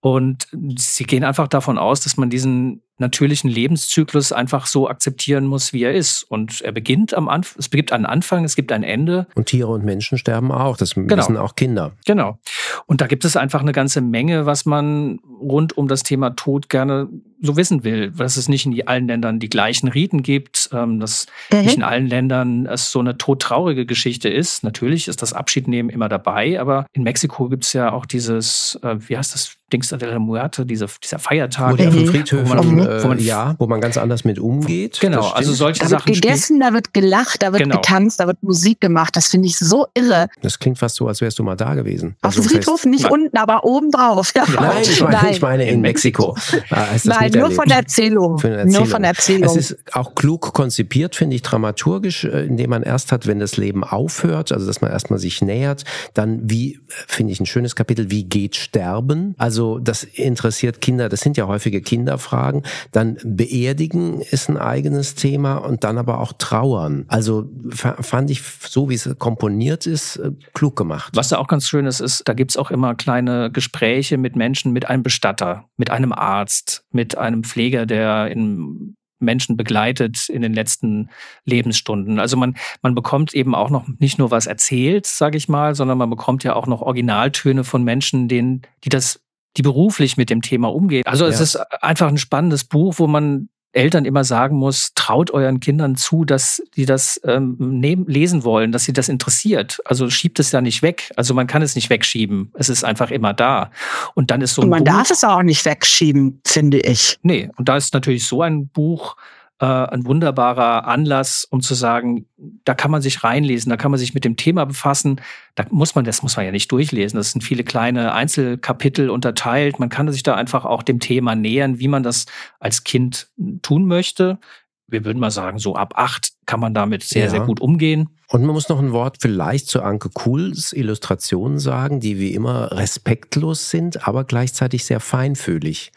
Und sie gehen einfach davon aus, dass man diesen natürlichen Lebenszyklus einfach so akzeptieren muss, wie er ist. Und er beginnt am Anfang, es beginnt einen Anfang, es gibt ein Ende. Und Tiere und Menschen sterben auch, das genau. wissen auch Kinder. Genau. Und da gibt es einfach eine ganze Menge, was man rund um das Thema Tod gerne so wissen will, dass es nicht in allen Ländern die gleichen Riten gibt, ähm, dass mhm. nicht in allen Ländern es so eine todtraurige Geschichte ist. Natürlich ist das Abschiednehmen immer dabei, aber in Mexiko gibt es ja auch dieses, äh, wie heißt das, Dings de la Muerte, diese, dieser Feiertag. Wo, der mhm. Friedhöfen, wo, man, äh, wo man, ja, wo man ganz anders mit umgeht. Genau, also solche da Sachen. Da wird gegessen, da wird gelacht, da wird genau. getanzt, da wird Musik gemacht. Das finde ich so irre. Das klingt fast so, als wärst du mal da gewesen. Auf dem Friedhof, nicht Nein. unten, aber oben drauf. Ja. Nein, ich meine, ich meine in Mexiko. Ah, Nein, nur von der Erzählung. Erzählung. Nur von Erzählung. Es ist auch klug konzipiert, finde ich, dramaturgisch, äh, indem man erst hat, wenn das Leben aufhört, also dass man erstmal sich nähert, dann wie, finde ich ein schönes Kapitel, wie geht Sterben? Also das interessiert Kinder, das sind ja häufige Kinderfragen. Dann Beerdigen ist ein eigenes Thema und dann aber auch Trauern. Also fand ich, so wie es komponiert ist, äh, klug gemacht. Was da auch ganz schön ist, ist, da gibt's auch immer kleine Gespräche mit Menschen, mit einem Bestatter, mit einem Arzt, mit einem Pfleger, der in Menschen begleitet in den letzten Lebensstunden. Also man, man bekommt eben auch noch nicht nur was erzählt, sage ich mal, sondern man bekommt ja auch noch Originaltöne von Menschen, denen, die das die beruflich mit dem Thema umgehen. Also es ja. ist einfach ein spannendes Buch, wo man Eltern immer sagen muss, traut euren Kindern zu, dass die das ähm, nehmen, lesen wollen, dass sie das interessiert. Also schiebt es ja nicht weg. Also man kann es nicht wegschieben. Es ist einfach immer da. Und dann ist so ein Und man Buch, darf es auch nicht wegschieben, finde ich. Nee, und da ist natürlich so ein Buch äh, ein wunderbarer Anlass, um zu sagen, da kann man sich reinlesen, da kann man sich mit dem Thema befassen. Da muss man, das muss man ja nicht durchlesen. Das sind viele kleine Einzelkapitel unterteilt. Man kann sich da einfach auch dem Thema nähern, wie man das als Kind tun möchte. Wir würden mal sagen, so ab acht kann man damit sehr, ja. sehr gut umgehen. Und man muss noch ein Wort vielleicht zu Anke Kuhls Illustrationen sagen, die wie immer respektlos sind, aber gleichzeitig sehr feinfühlig.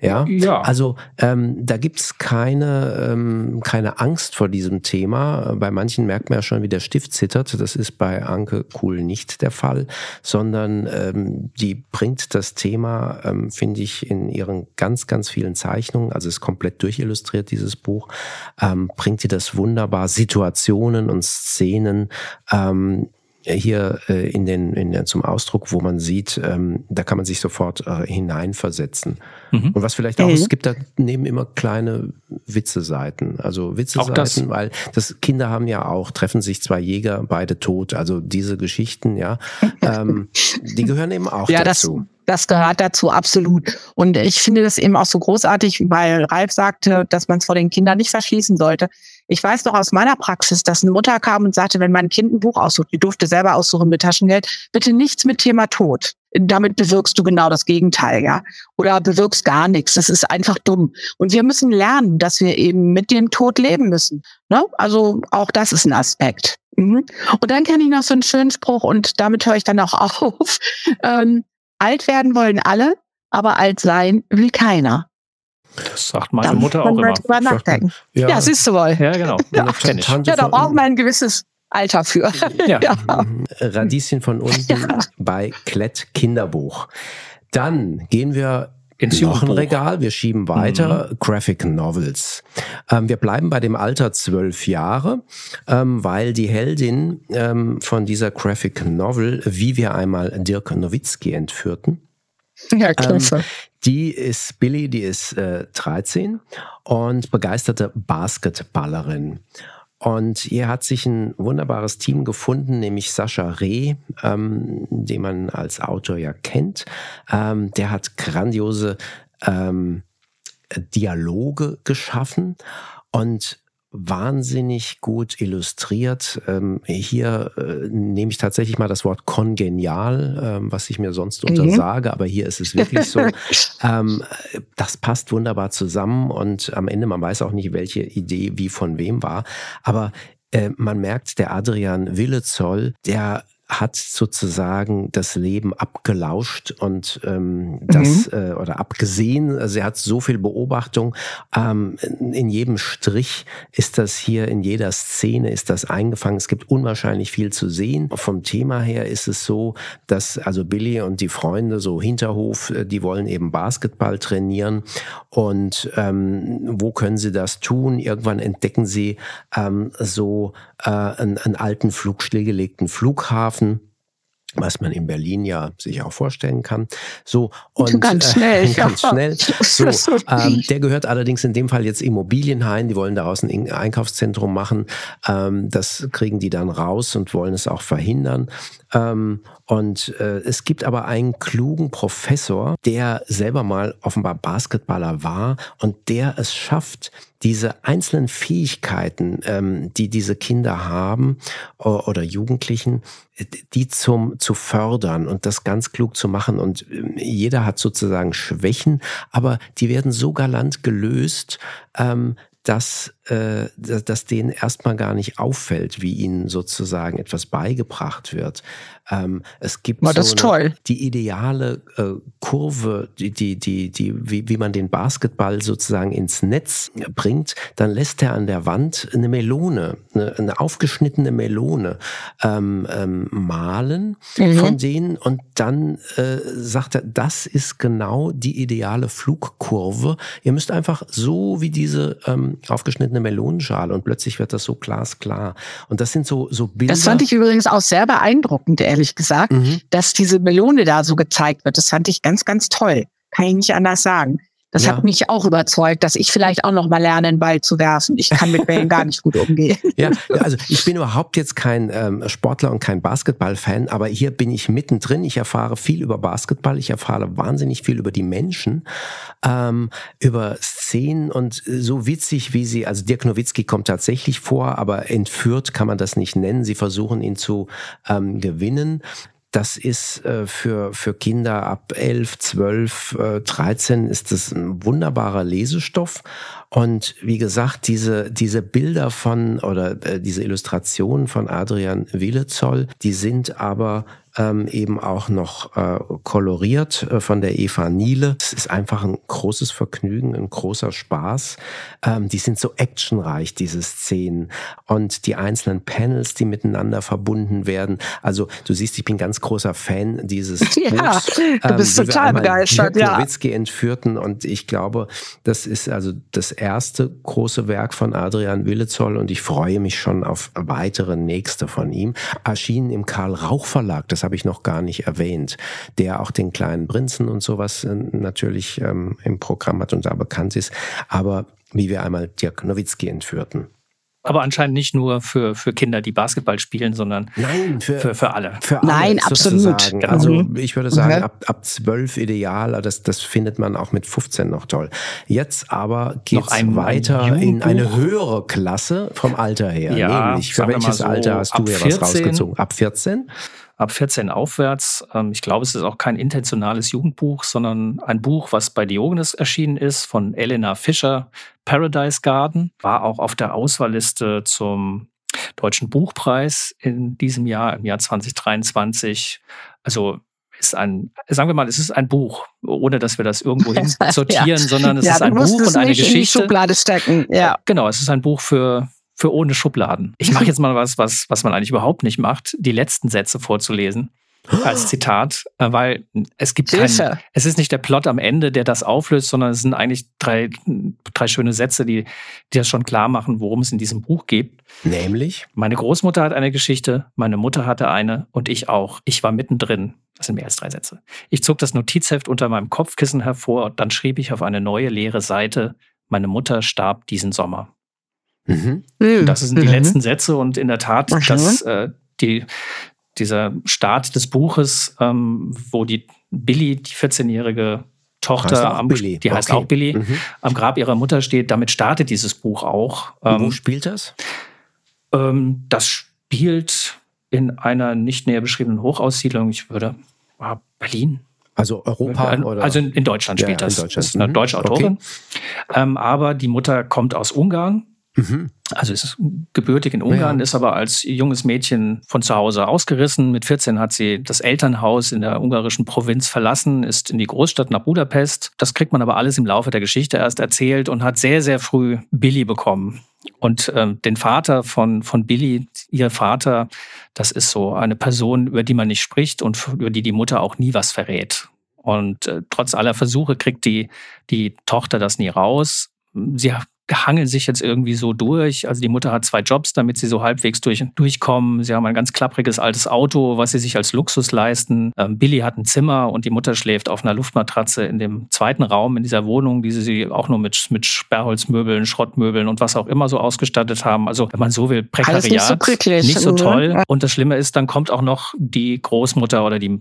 Ja, ja. also ähm, da gibt's keine, ähm, keine Angst vor diesem Thema. Bei manchen merkt man ja schon, wie der Stift zittert. Das ist bei Anke Kuhl nicht der Fall, sondern ähm, die bringt das Thema, ähm, finde ich, in ihren ganz, ganz vielen Zeichnungen, also ist komplett durchillustriert, dieses Buch, ähm, bringt sie das wunderbar Situationen und Szenen Szenen ähm, hier äh, in den, in den zum Ausdruck, wo man sieht, ähm, da kann man sich sofort äh, hineinversetzen. Mhm. Und was vielleicht auch, mhm. es gibt da neben immer kleine Witze-Seiten. Also Witze-Seiten, weil das Kinder haben ja auch, treffen sich zwei Jäger, beide tot. Also diese Geschichten, ja, ähm, die gehören eben auch ja, dazu. Das Das gehört dazu absolut. Und ich finde das eben auch so großartig, weil Ralf sagte, dass man es vor den Kindern nicht verschließen sollte. Ich weiß noch aus meiner Praxis, dass eine Mutter kam und sagte, wenn mein Kind ein Buch aussucht, die durfte selber aussuchen mit Taschengeld, bitte nichts mit Thema Tod. Damit bewirkst du genau das Gegenteil, ja. Oder bewirkst gar nichts. Das ist einfach dumm. Und wir müssen lernen, dass wir eben mit dem Tod leben müssen. Ne? Also auch das ist ein Aspekt. Mhm. Und dann kenne ich noch so einen schönen Spruch und damit höre ich dann auch auf. Ähm, alt werden wollen alle, aber alt sein will keiner. Das sagt meine Mutter auch immer. Drüber nachdenken. Ja, ja siehst du wohl. Ja, genau. Ja, ja da braucht man ein gewisses Alter für. Ja. ja. Radieschen von unten ja. bei Klett Kinderbuch. Dann gehen wir ins noch ein Regal, wir schieben weiter, mhm. Graphic Novels. Ähm, wir bleiben bei dem Alter zwölf Jahre, ähm, weil die Heldin ähm, von dieser Graphic Novel, wie wir einmal Dirk Nowitzki entführten, ja, klasse. Die ist Billy, die ist äh, 13 und begeisterte Basketballerin. Und hier hat sich ein wunderbares Team gefunden, nämlich Sascha Reh, ähm, den man als Autor ja kennt. Ähm, der hat grandiose ähm, Dialoge geschaffen und wahnsinnig gut illustriert. Ähm, hier äh, nehme ich tatsächlich mal das Wort kongenial, ähm, was ich mir sonst mhm. untersage, aber hier ist es wirklich so. ähm, das passt wunderbar zusammen und am Ende, man weiß auch nicht, welche Idee wie von wem war, aber äh, man merkt, der Adrian Willezoll, der hat sozusagen das Leben abgelauscht und ähm, das mhm. äh, oder abgesehen. Also er hat so viel Beobachtung. Ähm, in jedem Strich ist das hier, in jeder Szene ist das eingefangen. Es gibt unwahrscheinlich viel zu sehen. Vom Thema her ist es so, dass also Billy und die Freunde so Hinterhof, äh, die wollen eben Basketball trainieren und ähm, wo können sie das tun? Irgendwann entdecken sie ähm, so äh, einen, einen alten Flug, stillgelegten Flughafen was man in Berlin ja sich auch vorstellen kann. So und ganz schnell, äh, ganz ja. schnell. So, ähm, der gehört allerdings in dem Fall jetzt Immobilienhain. Die wollen daraus ein Einkaufszentrum machen. Ähm, das kriegen die dann raus und wollen es auch verhindern. Ähm, und äh, es gibt aber einen klugen Professor, der selber mal offenbar Basketballer war und der es schafft, diese einzelnen Fähigkeiten, ähm, die diese Kinder haben oder Jugendlichen, die zum zu fördern und das ganz klug zu machen. Und ähm, jeder hat sozusagen Schwächen, aber die werden so galant gelöst, ähm, dass, äh, dass denen erstmal gar nicht auffällt, wie ihnen sozusagen etwas beigebracht wird. Ähm, es gibt War das so eine, toll. die ideale äh, Kurve, die, die, die, die, wie, wie man den Basketball sozusagen ins Netz bringt, dann lässt er an der Wand eine Melone, eine, eine aufgeschnittene Melone ähm, ähm, malen mhm. von denen und dann äh, sagt er, das ist genau die ideale Flugkurve. Ihr müsst einfach so wie diese ähm, aufgeschnittene Melonenschale und plötzlich wird das so glasklar. Und das sind so, so Bilder. Das fand ich übrigens auch sehr beeindruckend, ehrlich ehrlich gesagt, mhm. dass diese Melone da so gezeigt wird. Das fand ich ganz, ganz toll. Kann ich nicht anders sagen. Das ja. hat mich auch überzeugt, dass ich vielleicht auch noch mal lerne, einen Ball zu werfen. Ich kann mit Bällen gar nicht gut umgehen. Ja, also ich bin überhaupt jetzt kein ähm, Sportler und kein Basketball-Fan, aber hier bin ich mittendrin. Ich erfahre viel über Basketball. Ich erfahre wahnsinnig viel über die Menschen, ähm, über Szenen und so witzig, wie sie, also Dirk Nowitzki kommt tatsächlich vor, aber entführt kann man das nicht nennen. Sie versuchen ihn zu ähm, gewinnen. Das ist äh, für, für Kinder ab 11, 12, äh, 13 ist das ein wunderbarer Lesestoff. Und wie gesagt, diese, diese Bilder von oder äh, diese Illustrationen von Adrian Willezoll, die sind aber ähm, eben auch noch äh, koloriert äh, von der Eva Niele. Es ist einfach ein großes Vergnügen, ein großer Spaß. Ähm, die sind so actionreich, diese Szenen. Und die einzelnen Panels, die miteinander verbunden werden. Also du siehst, ich bin ganz großer Fan dieses ja, Buchs. du bist ähm, total begeistert. Ja. Nowitzki entführten. Und ich glaube, das ist also das erste große Werk von Adrian Willezoll. Und ich freue mich schon auf weitere nächste von ihm. Erschienen im Karl Rauch Verlag. Das das habe ich noch gar nicht erwähnt, der auch den kleinen Prinzen und sowas äh, natürlich ähm, im Programm hat und da bekannt ist, aber wie wir einmal Dirk Nowitzki entführten. Aber anscheinend nicht nur für, für Kinder, die Basketball spielen, sondern Nein, für, für, für alle. Für alle Nein, absolut. Genau. Also Mhm. ich würde sagen, Okay. ab, ab 12 ideal, das, das findet man auch mit 15 noch toll. Jetzt aber geht's Noch ein- weiter ein in eine höhere Klasse vom Alter her. Ja, Nämlich, für welches so Alter hast du hier was 14? rausgezogen? Ab 14? Ab 14 aufwärts. Ähm, ich glaube, es ist auch kein intentionales Jugendbuch, sondern ein Buch, was bei Diogenes erschienen ist, von Elena Fischer, Paradise Garden. War auch auf der Auswahlliste zum Deutschen Buchpreis in diesem Jahr, im Jahr 2023. Also ist ein, sagen wir mal, es ist ein Buch, ohne dass wir das irgendwo hin sortieren, sondern es ja, ist ein Buch und eine nicht in die Geschichte. Schublade stecken. Ja. Genau, es ist ein Buch für, für ohne Schubladen. Ich mache jetzt mal was, was, was man eigentlich überhaupt nicht macht, die letzten Sätze vorzulesen als Zitat, äh, weil es gibt keinen, es ist nicht der Plot am Ende, der das auflöst, sondern es sind eigentlich drei, drei schöne Sätze, die, die das schon klar machen, worum es in diesem Buch geht. Nämlich? Meine Großmutter hat eine Geschichte, meine Mutter hatte eine und ich auch. Ich war mittendrin. Das sind mehr als drei Sätze. Ich zog das Notizheft unter meinem Kopfkissen hervor und dann schrieb ich auf eine neue leere Seite, meine Mutter starb diesen Sommer. Mhm. Das sind die Mhm. letzten Sätze und in der Tat, dass äh, die, dieser Start des Buches, ähm, wo die Billy, die 14-jährige Heißt Tochter, am, Billy. die heißt Okay. auch Billy, Mhm. am Grab ihrer Mutter steht, damit startet dieses Buch auch. Wo Ähm, spielt das? ähm, das spielt in einer nicht näher beschriebenen Hochaussiedlung, ich würde, ah, Berlin, Also Europa oder? also in, in Deutschland Ja, spielt in das. Deutschland. Das ist eine Mhm. deutsche Autorin. Ähm, aber die Mutter kommt aus Ungarn. Mhm. Also ist gebürtig in Ungarn, Ja. ist aber als junges Mädchen von zu Hause ausgerissen. Mit 14 hat sie das Elternhaus in der ungarischen Provinz verlassen, ist in die Großstadt nach Budapest. Das kriegt man aber alles im Laufe der Geschichte erst erzählt und hat sehr, sehr früh Billy bekommen. Und ähm, den Vater von, von Billy, ihr Vater, das ist so eine Person, über die man nicht spricht und über die die Mutter auch nie was verrät. Und äh, trotz aller Versuche kriegt die, die Tochter das nie raus. Sie hangeln sich jetzt irgendwie so durch. Also die Mutter hat zwei Jobs, damit sie so halbwegs durch, durchkommen. Sie haben ein ganz klappriges altes Auto, was sie sich als Luxus leisten. Ähm, Billy hat ein Zimmer und die Mutter schläft auf einer Luftmatratze in dem zweiten Raum in dieser Wohnung, die sie auch nur mit, mit Sperrholzmöbeln, Schrottmöbeln und was auch immer so ausgestattet haben. Also wenn man so will, Prekariat. Alles nicht so glücklich. Nicht so Mhm. toll. Und das Schlimme ist, dann kommt auch noch die Großmutter oder die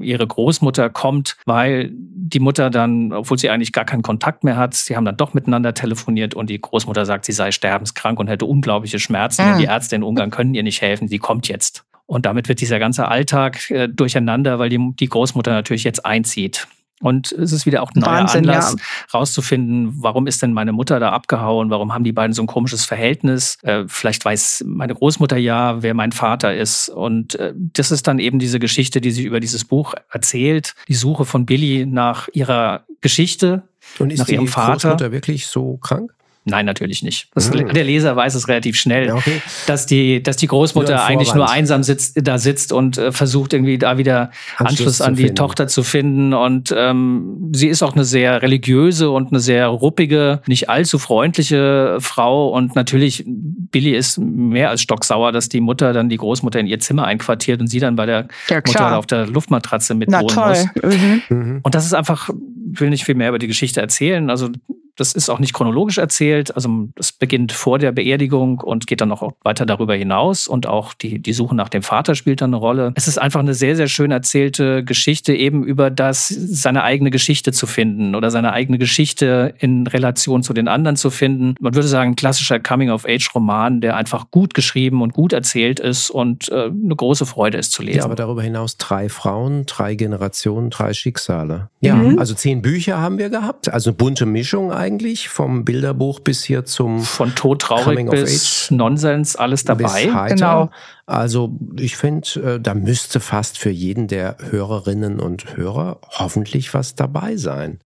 ihre Großmutter kommt, weil die Mutter dann, obwohl sie eigentlich gar keinen Kontakt mehr hat, sie haben dann doch miteinander telefoniert und die Großmutter sagt, sie sei sterbenskrank und hätte unglaubliche Schmerzen Ah. und die Ärzte in Ungarn können ihr nicht helfen, sie kommt jetzt. Und damit wird dieser ganze Alltag äh, durcheinander, weil die, die Großmutter natürlich jetzt einzieht. Und es ist wieder auch ein neuer Wahnsinn, Anlass, ja. rauszufinden, warum ist denn meine Mutter da abgehauen, warum haben die beiden so ein komisches Verhältnis. Äh, vielleicht weiß meine Großmutter ja, wer mein Vater ist. Und äh, das ist dann eben diese Geschichte, die sie über dieses Buch erzählt. Die Suche von Billy nach ihrer Geschichte. Und ist nach ihrem Vater. Großmutter wirklich so krank? Nein, natürlich nicht. Das, Mhm. Der Leser weiß es relativ schnell, Ja, okay. dass die, dass die Nur Großmutter ein eigentlich nur einsam sitzt, da sitzt und äh, versucht irgendwie da wieder Anschluss Anschluss, an die finden. Tochter zu finden. Und ähm, sie ist auch eine sehr religiöse und eine sehr ruppige, nicht allzu freundliche Frau. Und natürlich, Billy ist mehr als stocksauer, dass die Mutter dann die Großmutter in ihr Zimmer einquartiert und sie dann bei der Ja, Mutter auf der Luftmatratze mit Na wohnen toll. muss. Mhm. Mhm. Und das ist einfach, will nicht viel mehr über die Geschichte erzählen. Also das ist auch nicht chronologisch erzählt. Also das beginnt vor der Beerdigung und geht dann noch weiter darüber hinaus. Und auch die, die Suche nach dem Vater spielt dann eine Rolle. Es ist einfach eine sehr, sehr schön erzählte Geschichte eben über das, seine eigene Geschichte zu finden oder seine eigene Geschichte in Relation zu den anderen zu finden. Man würde sagen, ein klassischer Coming-of-Age-Roman, der einfach gut geschrieben und gut erzählt ist und äh, eine große Freude ist zu lesen. Ja, aber darüber hinaus drei Frauen, drei Generationen, drei Schicksale. Ja, Mhm. also zehn Bücher haben wir gehabt. Also eine bunte Mischung eigentlich, vom Bilderbuch bis hier zum Von todtraurig Coming of bis Age. Nonsens, alles dabei. Genau. Also ich finde, äh, da müsste fast für jeden der Hörerinnen und Hörer hoffentlich was dabei sein.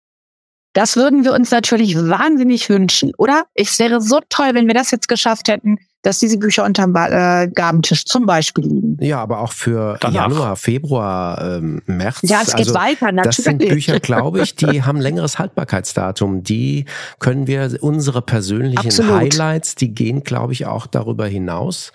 Das würden wir uns natürlich wahnsinnig wünschen, oder? Es wäre so toll, wenn wir das jetzt geschafft hätten, dass diese Bücher unterm Ba- äh, Gabentisch zum Beispiel liegen. Ja, aber auch für Danach. Januar, Februar, ähm, März. Ja, es geht also, weiter, natürlich. Das sind Bücher, glaube ich, die haben längeres Haltbarkeitsdatum. Die können wir, unsere persönlichen Absolut. Highlights, die gehen, glaube ich, auch darüber hinaus.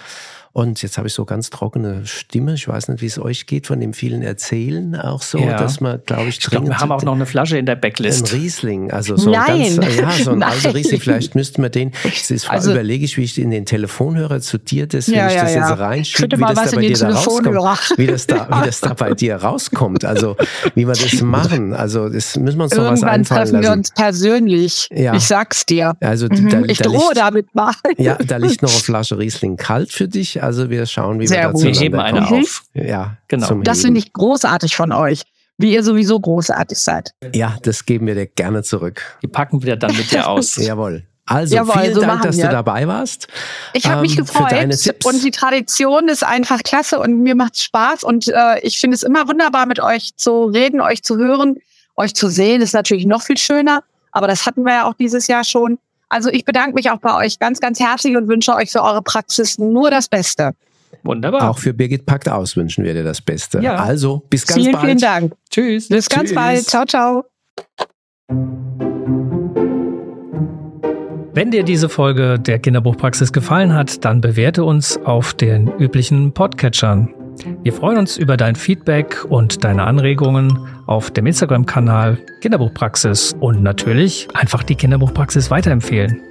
Und jetzt habe ich so ganz trockene Stimme. Ich weiß nicht, wie es euch geht von dem vielen Erzählen auch so, ja. dass man, glaube ich, ich glaube, wir haben auch noch eine Flasche in der Backlist. Ein Riesling, also so Nein. ganz, ja, so ein alter Riesling. Vielleicht müssten wir den, das also, überlege ich, wie ich in den Telefonhörer zu dir, das, wenn ja, ich das ja, jetzt reinschiebe, wie das da bei dir da rauskommt. Wie das da, wie das da bei dir rauskommt. Also, wie wir das machen. Also, das müssen wir uns noch was einfallen treffen wir uns persönlich. Ja. Ich sag's dir. Also, mhm. da, ich da drohe damit mal. Ja, da liegt noch eine Flasche Riesling kalt für dich. Also, wir schauen, wie Sehr wir dazu Wir heben eine kommen. auf. Ja, genau. Das finde ich großartig von euch wie ihr sowieso großartig seid. Ja, das geben wir dir gerne zurück. Die packen wir dann mit dir aus. Jawohl. Also Jawohl, vielen so Dank, dass wir. du dabei warst. Ich habe mich ähm, gefreut und die Tradition ist einfach klasse und mir macht Spaß und äh, ich finde es immer wunderbar mit euch zu reden, euch zu hören, euch zu sehen ist natürlich noch viel schöner, aber das hatten wir ja auch dieses Jahr schon. Also ich bedanke mich auch bei euch ganz, ganz herzlich und wünsche euch für eure Praxis nur das Beste. Wunderbar. Auch für Birgit Packt aus wünschen wir dir das Beste. Ja. Also, bis ganz vielen, bald. Vielen Dank. Tschüss. Bis ganz Tschüss. bald. Ciao, ciao. Wenn dir diese Folge der Kinderbuchpraxis gefallen hat, dann bewerte uns auf den üblichen Podcatchern. Wir freuen uns über dein Feedback und deine Anregungen auf dem Instagram-Kanal Kinderbuchpraxis und natürlich einfach die Kinderbuchpraxis weiterempfehlen.